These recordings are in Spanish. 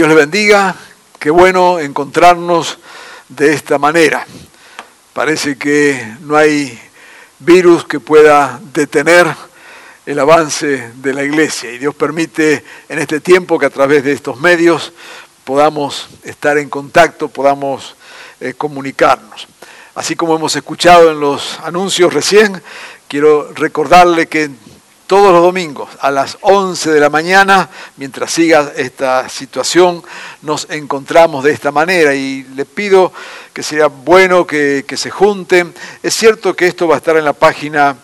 Dios le bendiga, qué bueno encontrarnos de esta manera. Parece que no hay virus que pueda detener el avance de la iglesia y Dios permite en este tiempo que a través de estos medios podamos estar en contacto, podamos eh, comunicarnos. Así como hemos escuchado en los anuncios recién, quiero recordarle que todos los domingos a las 11 de la mañana, mientras siga esta situación, nos encontramos de esta manera y le pido que sería bueno que, se junten. Es cierto que esto va a estar en la página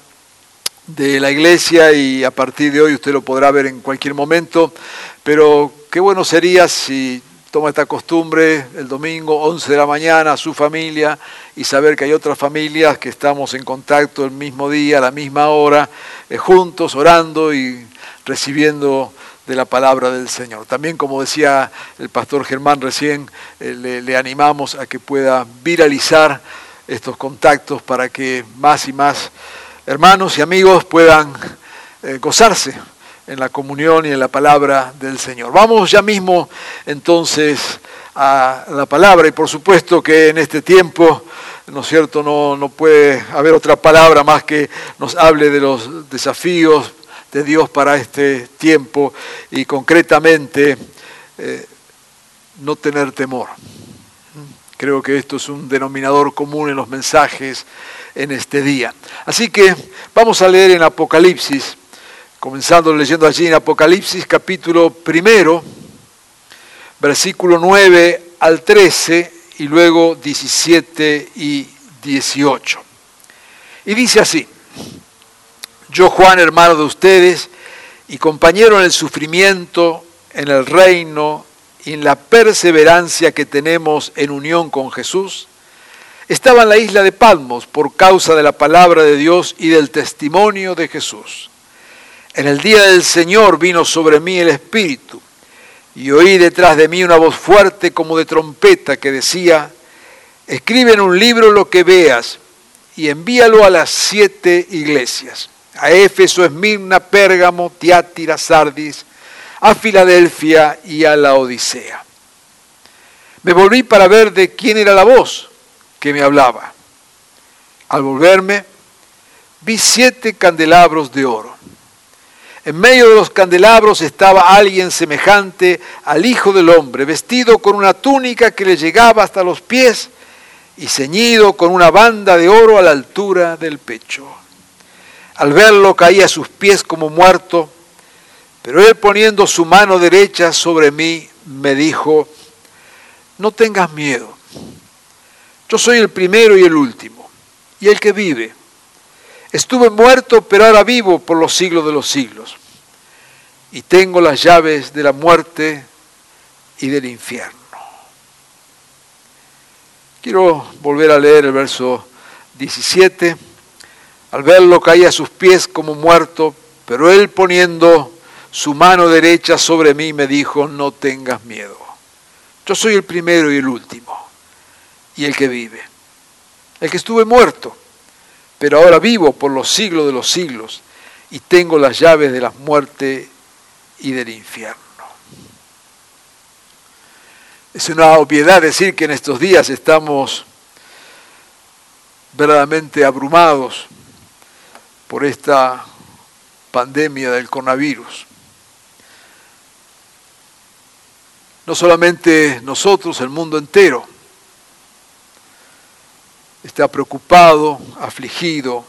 de la iglesia y a partir de hoy usted lo podrá ver en cualquier momento, pero qué bueno sería si toma esta costumbre el domingo, 11 de la mañana, a su familia y saber que hay otras familias que estamos en contacto el mismo día, a la misma hora, eh, juntos, orando y recibiendo de la palabra del Señor. También, como decía el pastor Germán recién, eh, le, animamos a que pueda viralizar estos contactos para que más y más hermanos y amigos puedan eh, gozarse en la comunión y en la palabra del Señor. Vamos ya mismo entonces a la palabra y por supuesto que en este tiempo, ¿no es cierto?, no, no puede haber otra palabra más que nos hable de los desafíos de Dios para este tiempo y concretamente eh, no tener temor. Creo que esto es un denominador común en los mensajes en este día. Así que vamos a leer en Apocalipsis comenzando leyendo allí en Apocalipsis capítulo primero, versículo 9 al 13 y luego 17 y 18. Y dice así, yo Juan, hermano de ustedes y compañero en el sufrimiento, en el reino y en la perseverancia que tenemos en unión con Jesús, estaba en la isla de Palmos por causa de la palabra de Dios y del testimonio de Jesús. En el día del Señor vino sobre mí el Espíritu y oí detrás de mí una voz fuerte como de trompeta que decía, escribe en un libro lo que veas y envíalo a las siete iglesias, a Éfeso, Esmirna, Pérgamo, Tiátira, Sardis, a Filadelfia y a la Odisea. Me volví para ver de quién era la voz que me hablaba. Al volverme, vi siete candelabros de oro en medio de los candelabros estaba alguien semejante al Hijo del Hombre, vestido con una túnica que le llegaba hasta los pies y ceñido con una banda de oro a la altura del pecho. Al verlo caía a sus pies como muerto, pero él poniendo su mano derecha sobre mí me dijo, no tengas miedo, yo soy el primero y el último, y el que vive. Estuve muerto, pero ahora vivo por los siglos de los siglos. Y tengo las llaves de la muerte y del infierno. Quiero volver a leer el verso 17. Al verlo caía a sus pies como muerto, pero él poniendo su mano derecha sobre mí me dijo, no tengas miedo. Yo soy el primero y el último, y el que vive. El que estuve muerto pero ahora vivo por los siglos de los siglos y tengo las llaves de la muerte y del infierno. Es una obviedad decir que en estos días estamos verdaderamente abrumados por esta pandemia del coronavirus. No solamente nosotros, el mundo entero está preocupado, afligido.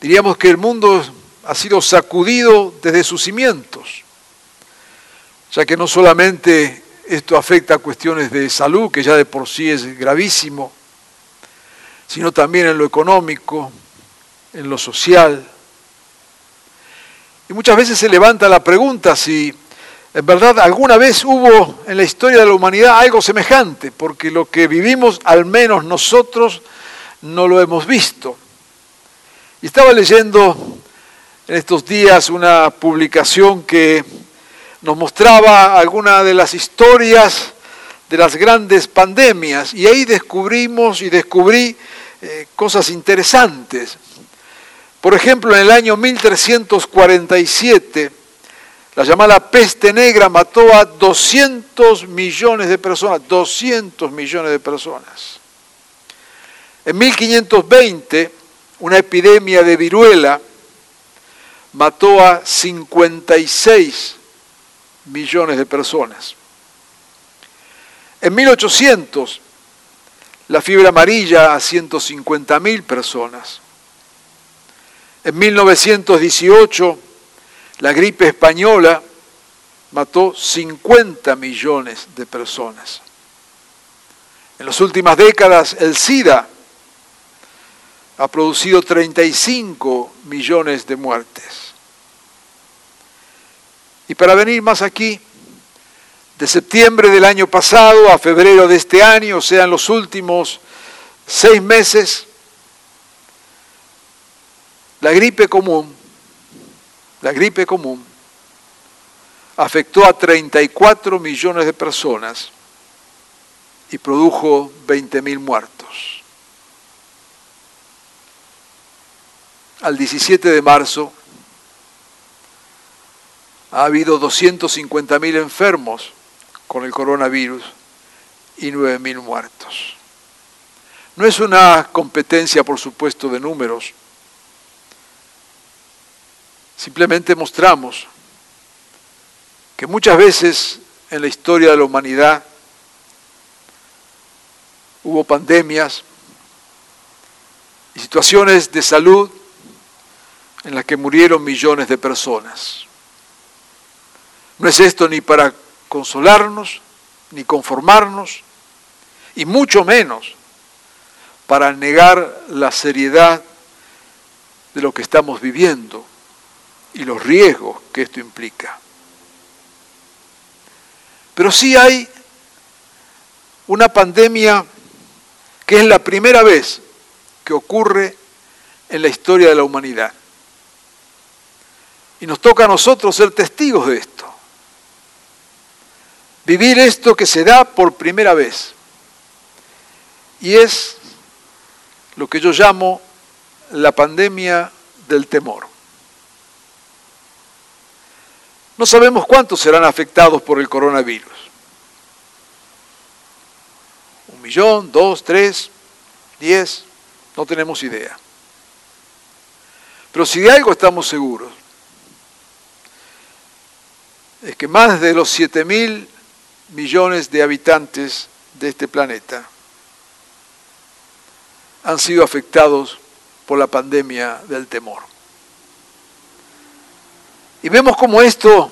Diríamos que el mundo ha sido sacudido desde sus cimientos, ya que no solamente esto afecta a cuestiones de salud, que ya de por sí es gravísimo, sino también en lo económico, en lo social. Y muchas veces se levanta la pregunta si en verdad alguna vez hubo en la historia de la humanidad algo semejante, porque lo que vivimos, al menos nosotros, no lo hemos visto. Y estaba leyendo en estos días una publicación que nos mostraba algunas de las historias de las grandes pandemias y ahí descubrimos y descubrí eh, cosas interesantes. Por ejemplo, en el año 1347, la llamada peste negra mató a 200 millones de personas, 200 millones de personas. En 1520, una epidemia de viruela mató a 56 millones de personas. En 1800, la fiebre amarilla a 150 mil personas. En 1918, la gripe española mató 50 millones de personas. En las últimas décadas, el SIDA ha producido 35 millones de muertes. Y para venir más aquí, de septiembre del año pasado a febrero de este año, o sea, en los últimos seis meses, la gripe común, la gripe común, afectó a 34 millones de personas y produjo 20 mil muertos. Al 17 de marzo ha habido 250 mil enfermos con el coronavirus y 9.000 muertos. No es una competencia, por supuesto, de números. Simplemente mostramos que muchas veces en la historia de la humanidad hubo pandemias y situaciones de salud en las que murieron millones de personas. No es esto ni para consolarnos, ni conformarnos, y mucho menos para negar la seriedad de lo que estamos viviendo y los riesgos que esto implica. Pero sí hay una pandemia que es la primera vez que ocurre en la historia de la humanidad. Y nos toca a nosotros ser testigos de esto vivir esto que se da por primera vez. Y es lo que yo llamo la pandemia del temor. No sabemos cuántos serán afectados por el coronavirus. Un millón, dos, tres, diez, no tenemos idea. Pero si de algo estamos seguros, es que más de los siete mil millones de habitantes de este planeta han sido afectados por la pandemia del temor. Y vemos cómo esto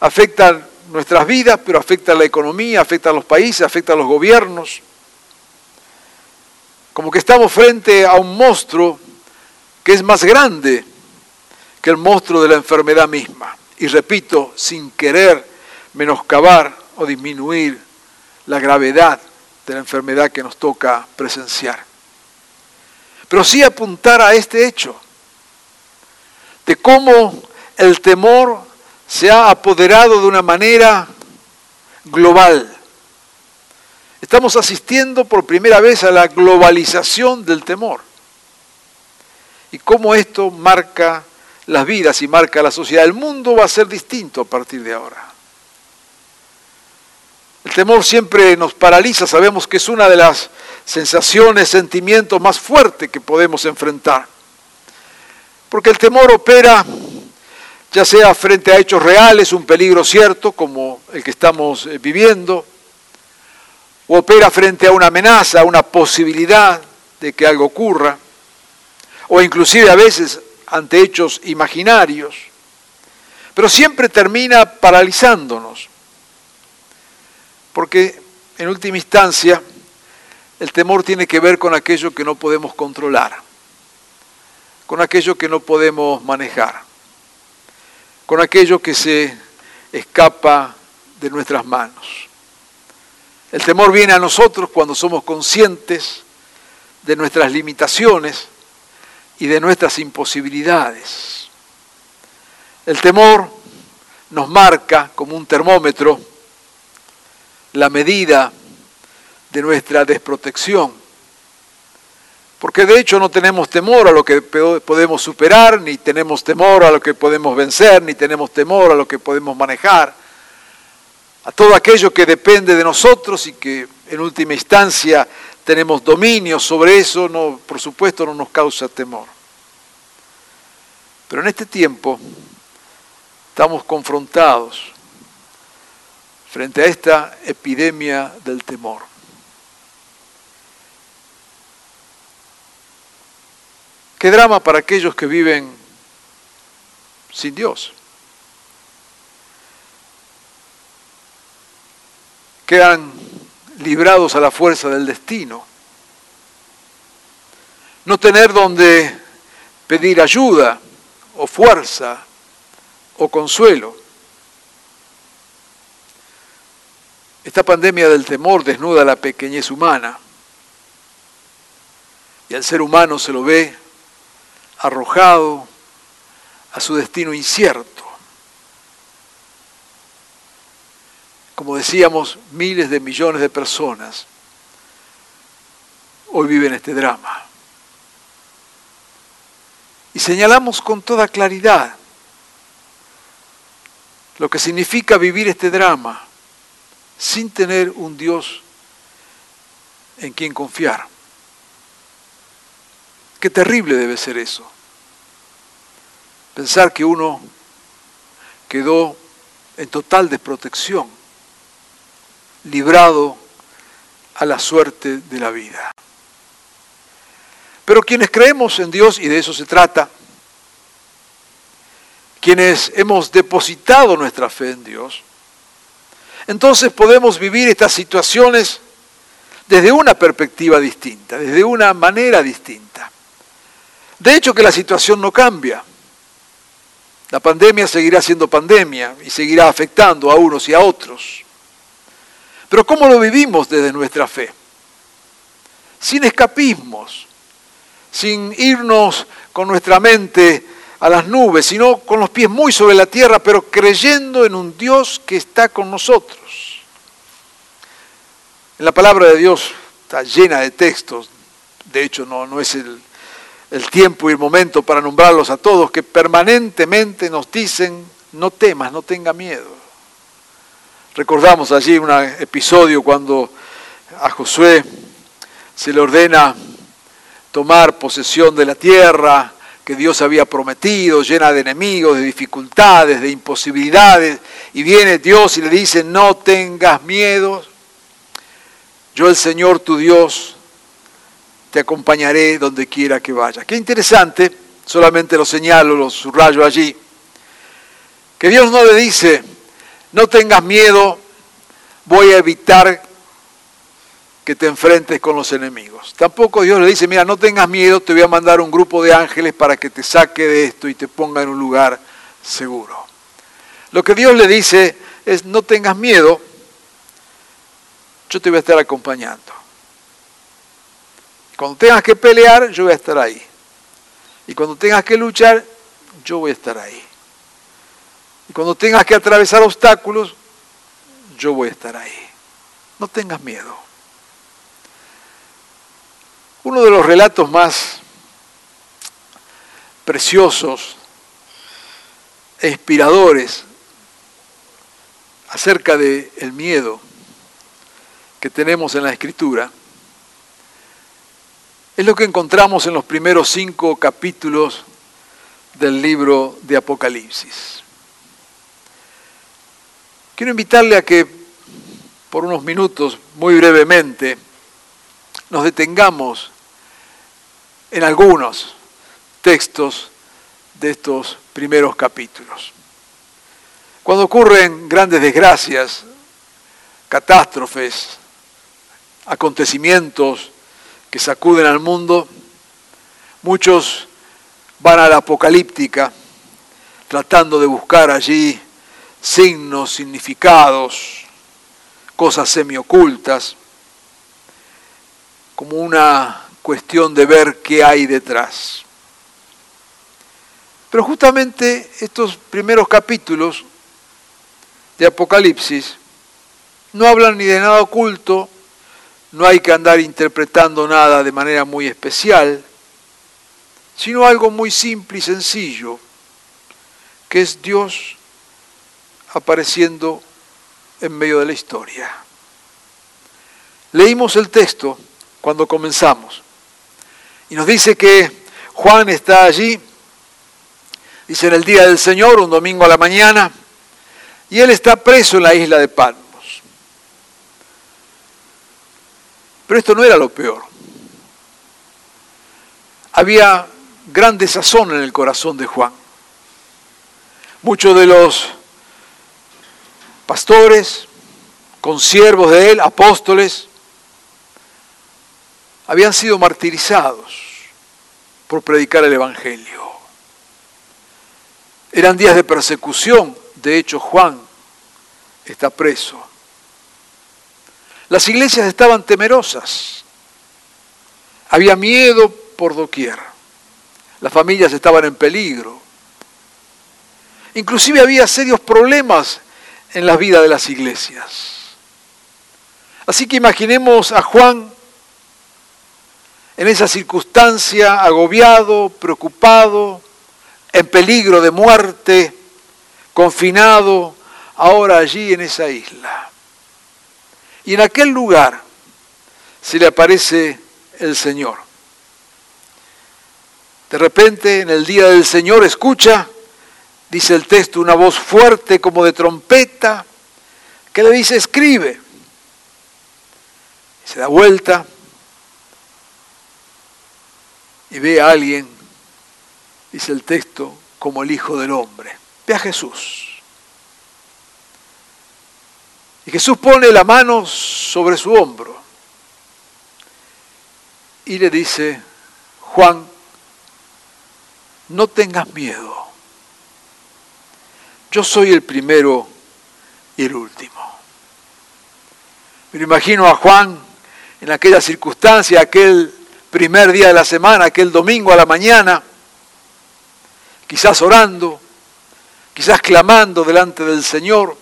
afecta nuestras vidas, pero afecta a la economía, afecta a los países, afecta a los gobiernos. Como que estamos frente a un monstruo que es más grande que el monstruo de la enfermedad misma. Y repito, sin querer menoscabar o disminuir la gravedad de la enfermedad que nos toca presenciar. Pero sí apuntar a este hecho de cómo el temor se ha apoderado de una manera global. Estamos asistiendo por primera vez a la globalización del temor. Y cómo esto marca las vidas y marca la sociedad. El mundo va a ser distinto a partir de ahora. El temor siempre nos paraliza, sabemos que es una de las sensaciones, sentimientos más fuertes que podemos enfrentar. Porque el temor opera ya sea frente a hechos reales, un peligro cierto como el que estamos eh, viviendo, o opera frente a una amenaza, a una posibilidad de que algo ocurra, o inclusive a veces ante hechos imaginarios, pero siempre termina paralizándonos. Porque en última instancia El temor tiene que ver con aquello que no podemos controlar, con aquello que no podemos manejar, con aquello que se escapa de nuestras manos. El temor viene a nosotros cuando somos conscientes de nuestras limitaciones y de nuestras imposibilidades. El temor nos marca como un termómetro la medida de nuestra desprotección. Porque de hecho no tenemos temor a lo que podemos superar, ni tenemos temor a lo que podemos vencer, ni tenemos temor a lo que podemos manejar. A todo aquello que depende de nosotros y que en última instancia tenemos dominio sobre eso, no, por supuesto no nos causa temor. Pero en este tiempo estamos confrontados frente a esta epidemia del temor. Qué drama para aquellos que viven sin Dios. Quedan librados a la fuerza del destino. No tener donde pedir ayuda o fuerza o consuelo. Esta pandemia del temor desnuda la pequeñez humana y al ser humano se lo ve arrojado a su destino incierto. Como decíamos, miles de millones de personas hoy viven este drama. Y señalamos con toda claridad lo que significa vivir este drama sin tener un Dios en quien confiar. Qué terrible debe ser eso. Pensar que uno quedó en total desprotección, librado a la suerte de la vida. Pero quienes creemos en Dios, y de eso se trata, quienes hemos depositado nuestra fe en Dios, entonces podemos vivir estas situaciones desde una perspectiva distinta, desde una manera distinta. De hecho que la situación no cambia. La pandemia seguirá siendo pandemia y seguirá afectando a unos y a otros. Pero ¿cómo lo vivimos desde nuestra fe? Sin escapismos, sin irnos con nuestra mente a las nubes, sino con los pies muy sobre la tierra, pero creyendo en un Dios que está con nosotros. En la palabra de Dios está llena de textos, de hecho no, no es el, el tiempo y el momento para nombrarlos a todos, que permanentemente nos dicen, no temas, no tenga miedo. Recordamos allí un episodio cuando a Josué se le ordena tomar posesión de la tierra, que Dios había prometido, llena de enemigos, de dificultades, de imposibilidades, y viene Dios y le dice, no tengas miedo, yo el Señor tu Dios te acompañaré donde quiera que vayas. Qué interesante, solamente lo señalo, lo subrayo allí, que Dios no le dice, no tengas miedo, voy a evitar que te enfrentes con los enemigos. Tampoco Dios le dice, mira, no tengas miedo, te voy a mandar un grupo de ángeles para que te saque de esto y te ponga en un lugar seguro. Lo que Dios le dice es, no tengas miedo, yo te voy a estar acompañando. Cuando tengas que pelear, yo voy a estar ahí. Y cuando tengas que luchar, yo voy a estar ahí. Y cuando tengas que atravesar obstáculos, yo voy a estar ahí. No tengas miedo. Uno de los relatos más preciosos e inspiradores acerca del el miedo que tenemos en la Escritura es lo que encontramos en los primeros cinco capítulos del libro de Apocalipsis. Quiero invitarle a que por unos minutos, muy brevemente, nos detengamos en algunos textos de estos primeros capítulos. Cuando ocurren grandes desgracias, catástrofes, acontecimientos que sacuden al mundo, muchos van a la apocalíptica tratando de buscar allí signos, significados, cosas semiocultas, como una cuestión de ver qué hay detrás. Pero justamente estos primeros capítulos de Apocalipsis no hablan ni de nada oculto, no hay que andar interpretando nada de manera muy especial, sino algo muy simple y sencillo, que es Dios apareciendo en medio de la historia. Leímos el texto cuando comenzamos y nos dice que Juan está allí, dice en el día del Señor, un domingo a la mañana, y él está preso en la isla de Patmos. Pero esto no era lo peor. Había gran desazón en el corazón de Juan. Muchos de los pastores, consiervos de él, apóstoles, habían sido martirizados por predicar el Evangelio. Eran días de persecución, de hecho Juan está preso. Las iglesias estaban temerosas, había miedo por doquier, las familias estaban en peligro, inclusive había serios problemas en la vida de las iglesias. Así que imaginemos a Juan en esa circunstancia, agobiado, preocupado, en peligro de muerte, confinado, ahora allí en esa isla. Y en aquel lugar se le aparece el Señor. De repente, en el día del Señor, escucha dice el texto, una voz fuerte como de trompeta, que le dice, escribe. Se da vuelta y ve a alguien, dice el texto, como el Hijo del Hombre. Ve a Jesús. Y Jesús pone la mano sobre su hombro y le dice, Juan, no tengas miedo yo soy el primero y el último. Me imagino a Juan en aquella circunstancia, aquel primer día de la semana, aquel domingo a la mañana, quizás orando, quizás clamando delante del Señor,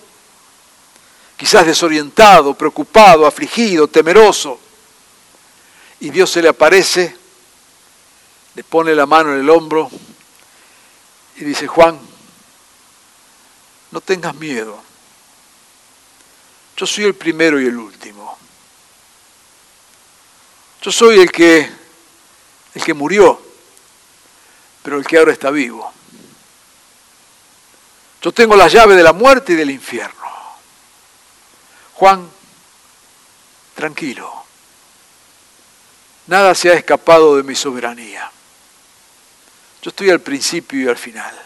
quizás desorientado, preocupado, afligido, temeroso. Y Dios se le aparece, le pone la mano en el hombro y dice, Juan, no tengas miedo. Yo soy el primero y el último. Yo soy el que el que murió, pero el que ahora está vivo. Yo tengo la llave de la muerte y del infierno. Juan, tranquilo. Nada se ha escapado de mi soberanía. Yo estoy al principio y al final.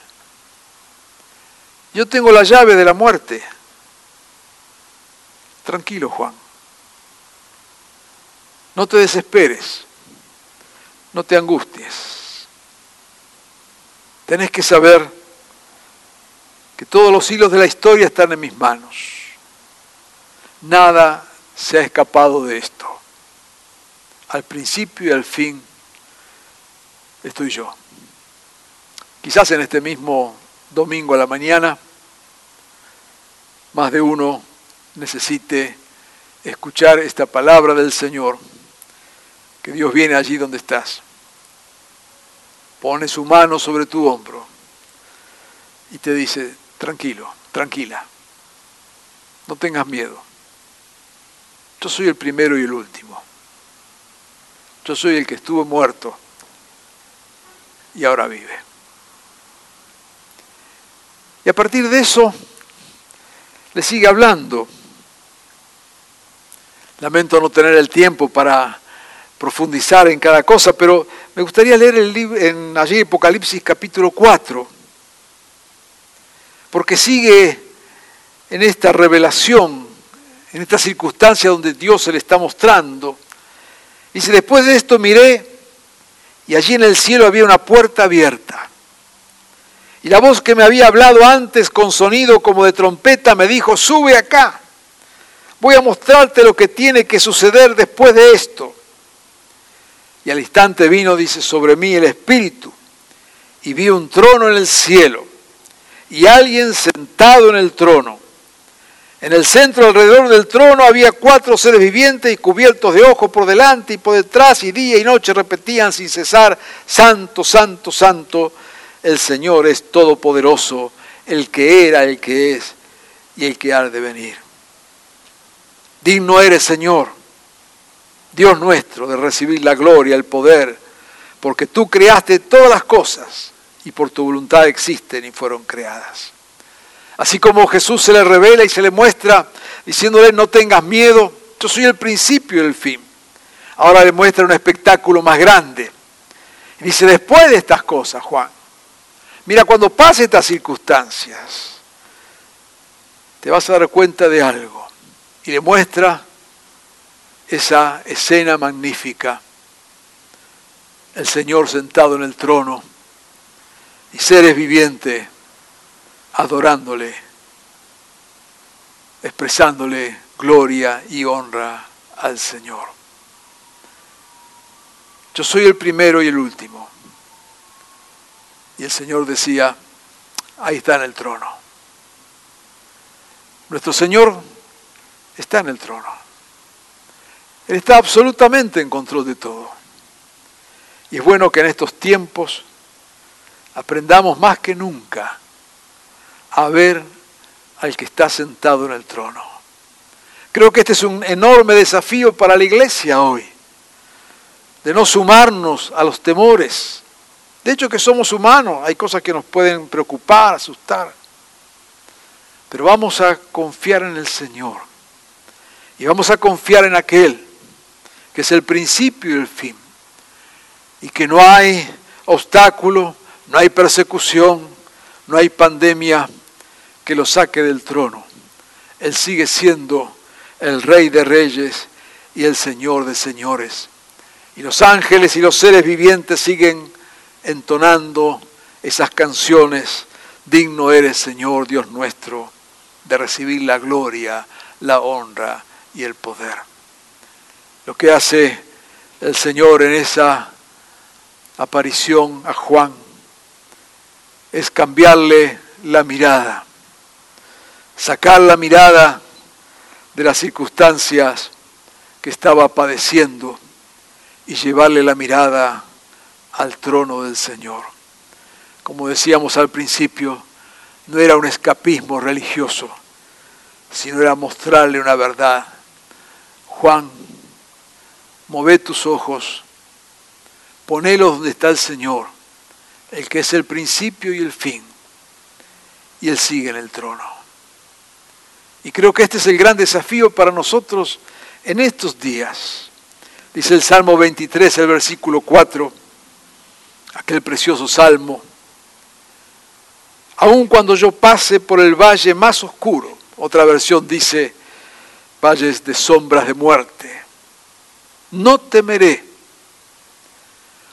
Yo tengo la llave de la muerte. Tranquilo, Juan. No te desesperes. No te angusties. Tenés que saber que todos los hilos de la historia están en mis manos. Nada se ha escapado de esto. Al principio y al fin estoy yo. Quizás en este mismo domingo a la mañana, más de uno necesite escuchar esta palabra del Señor, que Dios viene allí donde estás, pone su mano sobre tu hombro y te dice, tranquilo, tranquila, no tengas miedo, yo soy el primero y el último, yo soy el que estuvo muerto y ahora vive. Y a partir de eso, le sigue hablando. Lamento no tener el tiempo para profundizar en cada cosa, pero me gustaría leer el libro en allí Apocalipsis capítulo 4, porque sigue en esta revelación, en esta circunstancia donde Dios se le está mostrando. Dice, después de esto miré y allí en el cielo había una puerta abierta. Y la voz que me había hablado antes con sonido como de trompeta me dijo, sube acá, voy a mostrarte lo que tiene que suceder después de esto. Y al instante vino, dice, sobre mí el Espíritu, y vi un trono en el cielo, y alguien sentado en el trono en el centro alrededor del trono había cuatro seres vivientes y cubiertos de ojos por delante y por detrás y día y noche repetían sin cesar, Santo, Santo, Santo, el Señor es todopoderoso, el que era, el que es y el que ha de venir. Digno eres, Señor, Dios nuestro, de recibir la gloria, el poder, porque tú creaste todas las cosas y por tu voluntad existen y fueron creadas. Así como Jesús se le revela y se le muestra diciéndole no tengas miedo, yo soy el principio y el fin. Ahora le muestra un espectáculo más grande. Y dice, después de estas cosas, Juan, mira, cuando pase estas circunstancias, te vas a dar cuenta de algo. Y le muestra esa escena magnífica. El Señor sentado en el trono y seres vivientes adorándole, expresándole gloria y honra al Señor. Yo soy el primero y el último. Y el Señor decía, ahí está en el trono. Nuestro Señor está en el trono. Él está absolutamente en control de todo. Y es bueno que en estos tiempos aprendamos más que nunca a ver al que está sentado en el trono. Creo que este es un enorme desafío para la iglesia hoy, de no sumarnos a los temores. De hecho que somos humanos, hay cosas que nos pueden preocupar, asustar, pero vamos a confiar en el Señor y vamos a confiar en aquel que es el principio y el fin, y que no hay obstáculo, no hay persecución, no hay pandemia, que lo saque del trono. Él sigue siendo el rey de reyes y el señor de señores. Y los ángeles y los seres vivientes siguen entonando esas canciones. Digno eres, Señor Dios nuestro, de recibir la gloria, la honra y el poder. Lo que hace el Señor en esa aparición a Juan es cambiarle la mirada sacar la mirada de las circunstancias que estaba padeciendo y llevarle la mirada al trono del Señor. Como decíamos al principio, no era un escapismo religioso, sino era mostrarle una verdad. Juan, move tus ojos, ponelos donde está el Señor, el que es el principio y el fin, y Él sigue en el trono. Y creo que este es el gran desafío para nosotros en estos días. Dice el Salmo 23, el versículo 4, aquel precioso salmo. Aun cuando yo pase por el valle más oscuro, otra versión dice, valles de sombras de muerte, no temeré,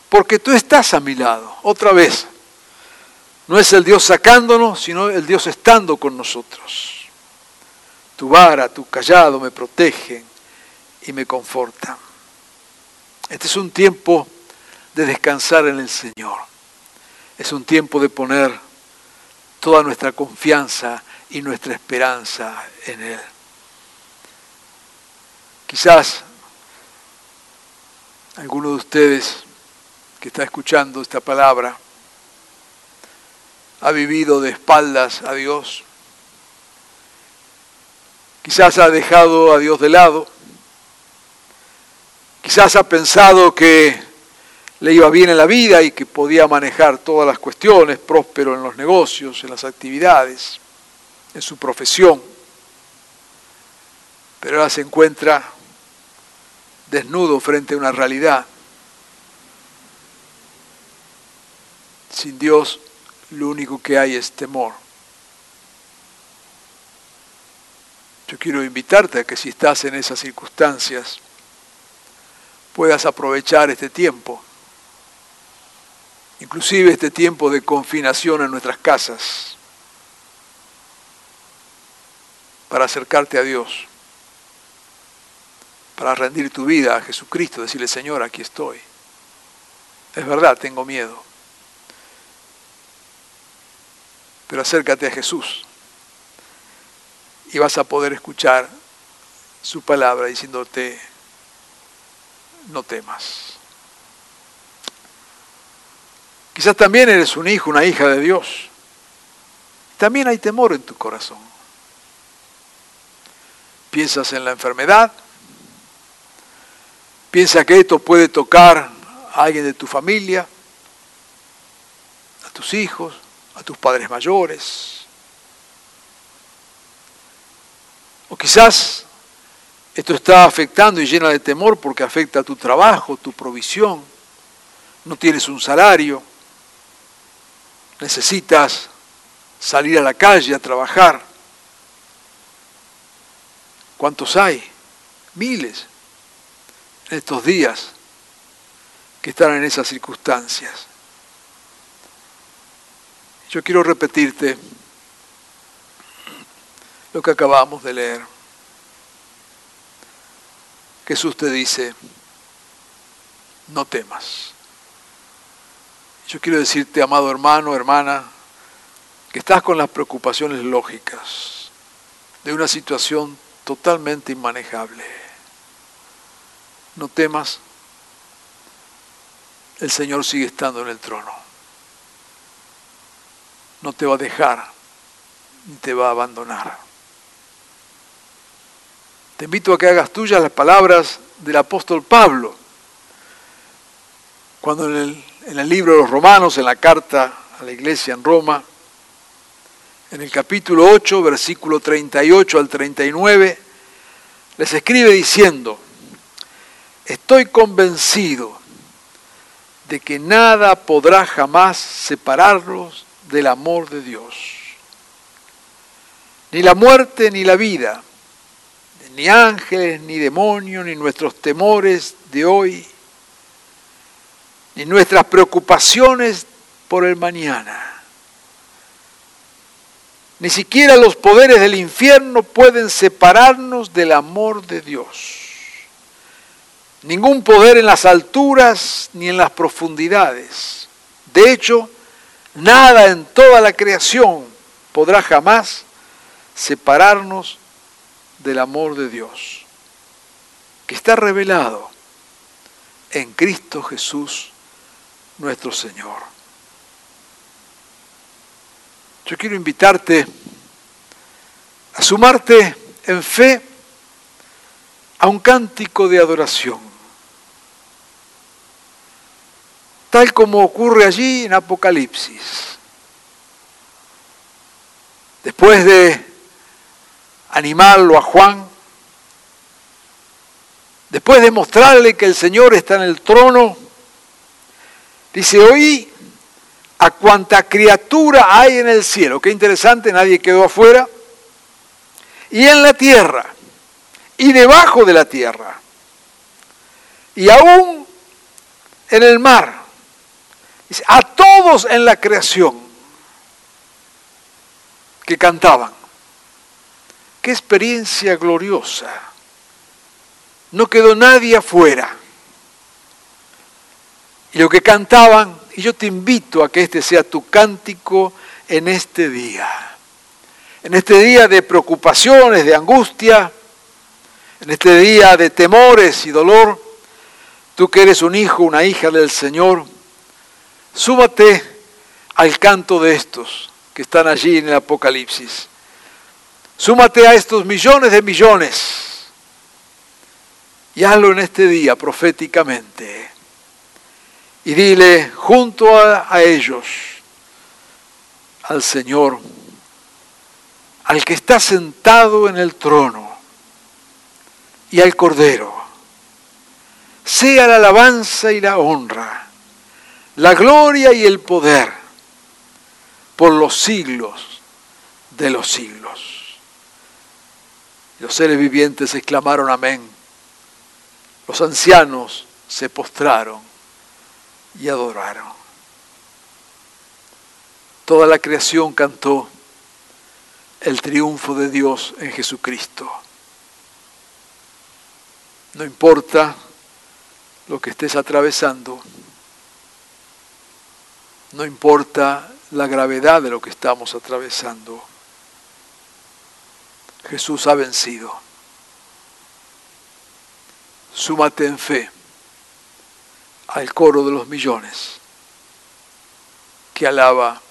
porque tú estás a mi lado. Otra vez, no es el Dios sacándonos, sino el Dios estando con nosotros. Tu vara, tu callado me protegen y me confortan. Este es un tiempo de descansar en el Señor. Es un tiempo de poner toda nuestra confianza y nuestra esperanza en Él. Quizás alguno de ustedes que está escuchando esta palabra ha vivido de espaldas a Dios Quizás ha dejado a Dios de lado. Quizás ha pensado que le iba bien en la vida y que podía manejar todas las cuestiones, próspero en los negocios, en las actividades, en su profesión. Pero ahora se encuentra desnudo frente a una realidad. Sin Dios lo único que hay es temor. Yo quiero invitarte a que si estás en esas circunstancias, puedas aprovechar este tiempo, inclusive este tiempo de confinación en nuestras casas, para acercarte a Dios, para rendir tu vida a Jesucristo, decirle, Señor, aquí estoy. Es verdad, tengo miedo. Pero acércate a Jesús y vas a poder escuchar su palabra diciéndote, no temas. Quizás también eres un hijo, una hija de Dios. También hay temor en tu corazón. Piensas en la enfermedad. Piensa que esto puede tocar a alguien de tu familia, a tus hijos, a tus padres mayores. O quizás esto está afectando y llena de temor porque afecta a tu trabajo, tu provisión. No tienes un salario. Necesitas salir a la calle a trabajar. ¿Cuántos hay? Miles en estos días que están en esas circunstancias. Yo quiero repetirte lo que acabamos de leer. Jesús te dice, no temas. Yo quiero decirte, amado hermano, hermana, que estás con las preocupaciones lógicas de una situación totalmente inmanejable. No temas, el Señor sigue estando en el trono. No te va a dejar ni te va a abandonar. Te invito a que hagas tuyas las palabras del apóstol Pablo, cuando en el, libro de los Romanos, en la carta a la iglesia en Roma, en el capítulo 8, versículo 38 al 39, les escribe diciendo, estoy convencido de que nada podrá jamás separarlos del amor de Dios. Ni la muerte ni la vida ni ángeles, ni demonios, ni nuestros temores de hoy, ni nuestras preocupaciones por el mañana. Ni siquiera los poderes del infierno pueden separarnos del amor de Dios. Ningún poder en las alturas ni en las profundidades. De hecho, nada en toda la creación podrá jamás separarnos del amor de Dios, que está revelado en Cristo Jesús nuestro Señor. Yo quiero invitarte a sumarte en fe a un cántico de adoración, tal como ocurre allí en Apocalipsis. Después de animarlo a Juan, después de mostrarle que el Señor está en el trono, dice, oí a cuanta criatura hay en el cielo, qué interesante, nadie quedó afuera, y en la tierra, y debajo de la tierra, y aún en el mar, dice, a todos en la creación que cantaban. Qué experiencia gloriosa. No quedó nadie afuera. Y lo que cantaban, y yo te invito a que este sea tu cántico en este día. En este día de preocupaciones, de angustia, en este día de temores y dolor, tú que eres un hijo, una hija del Señor, súbate al canto de estos que están allí en el Apocalipsis. Súmate a estos millones de millones y hazlo en este día proféticamente. Y dile junto a, a ellos al Señor, al que está sentado en el trono y al Cordero, sea la alabanza y la honra, la gloria y el poder por los siglos de los siglos. Los seres vivientes exclamaron amén. Los ancianos se postraron y adoraron. Toda la creación cantó el triunfo de Dios en Jesucristo. No importa lo que estés atravesando, no importa la gravedad de lo que estamos atravesando, Jesús ha vencido. Súmate en fe al coro de los millones que alaba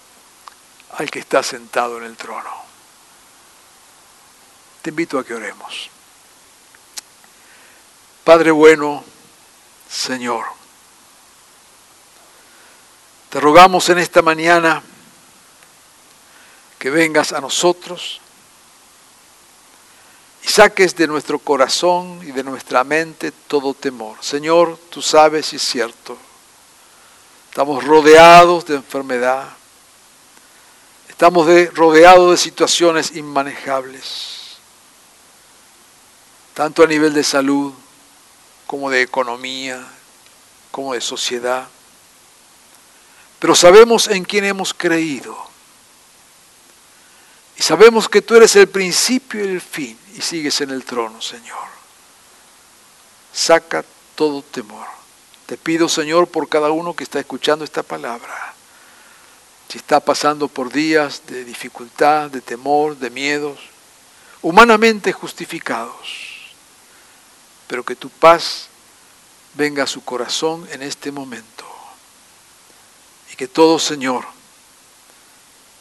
al que está sentado en el trono. Te invito a que oremos. Padre bueno, Señor, te rogamos en esta mañana que vengas a nosotros y saques de nuestro corazón y de nuestra mente todo temor. Señor, tú sabes si es cierto. Estamos rodeados de enfermedad. Estamos rodeados de situaciones inmanejables, tanto a nivel de salud como de economía, como de sociedad. Pero sabemos en quién hemos creído y sabemos que tú eres el principio y el fin y sigues en el trono, Señor. Saca todo temor. Te pido, Señor, por cada uno que está escuchando esta palabra. Si está pasando por días de dificultad, de temor, de miedos, humanamente justificados, pero que tu paz venga a su corazón en este momento. Y que todo, Señor,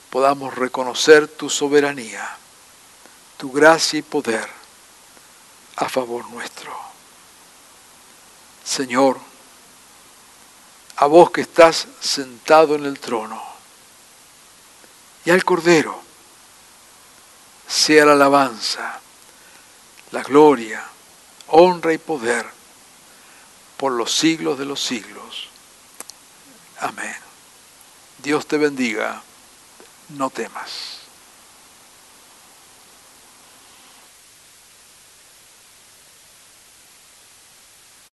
podamos reconocer tu soberanía, tu gracia y poder a favor nuestro. Señor, a vos que estás sentado en el trono y al Cordero, sea la alabanza, la gloria, honra y poder por los siglos de los siglos. Amén. Dios te bendiga no temas.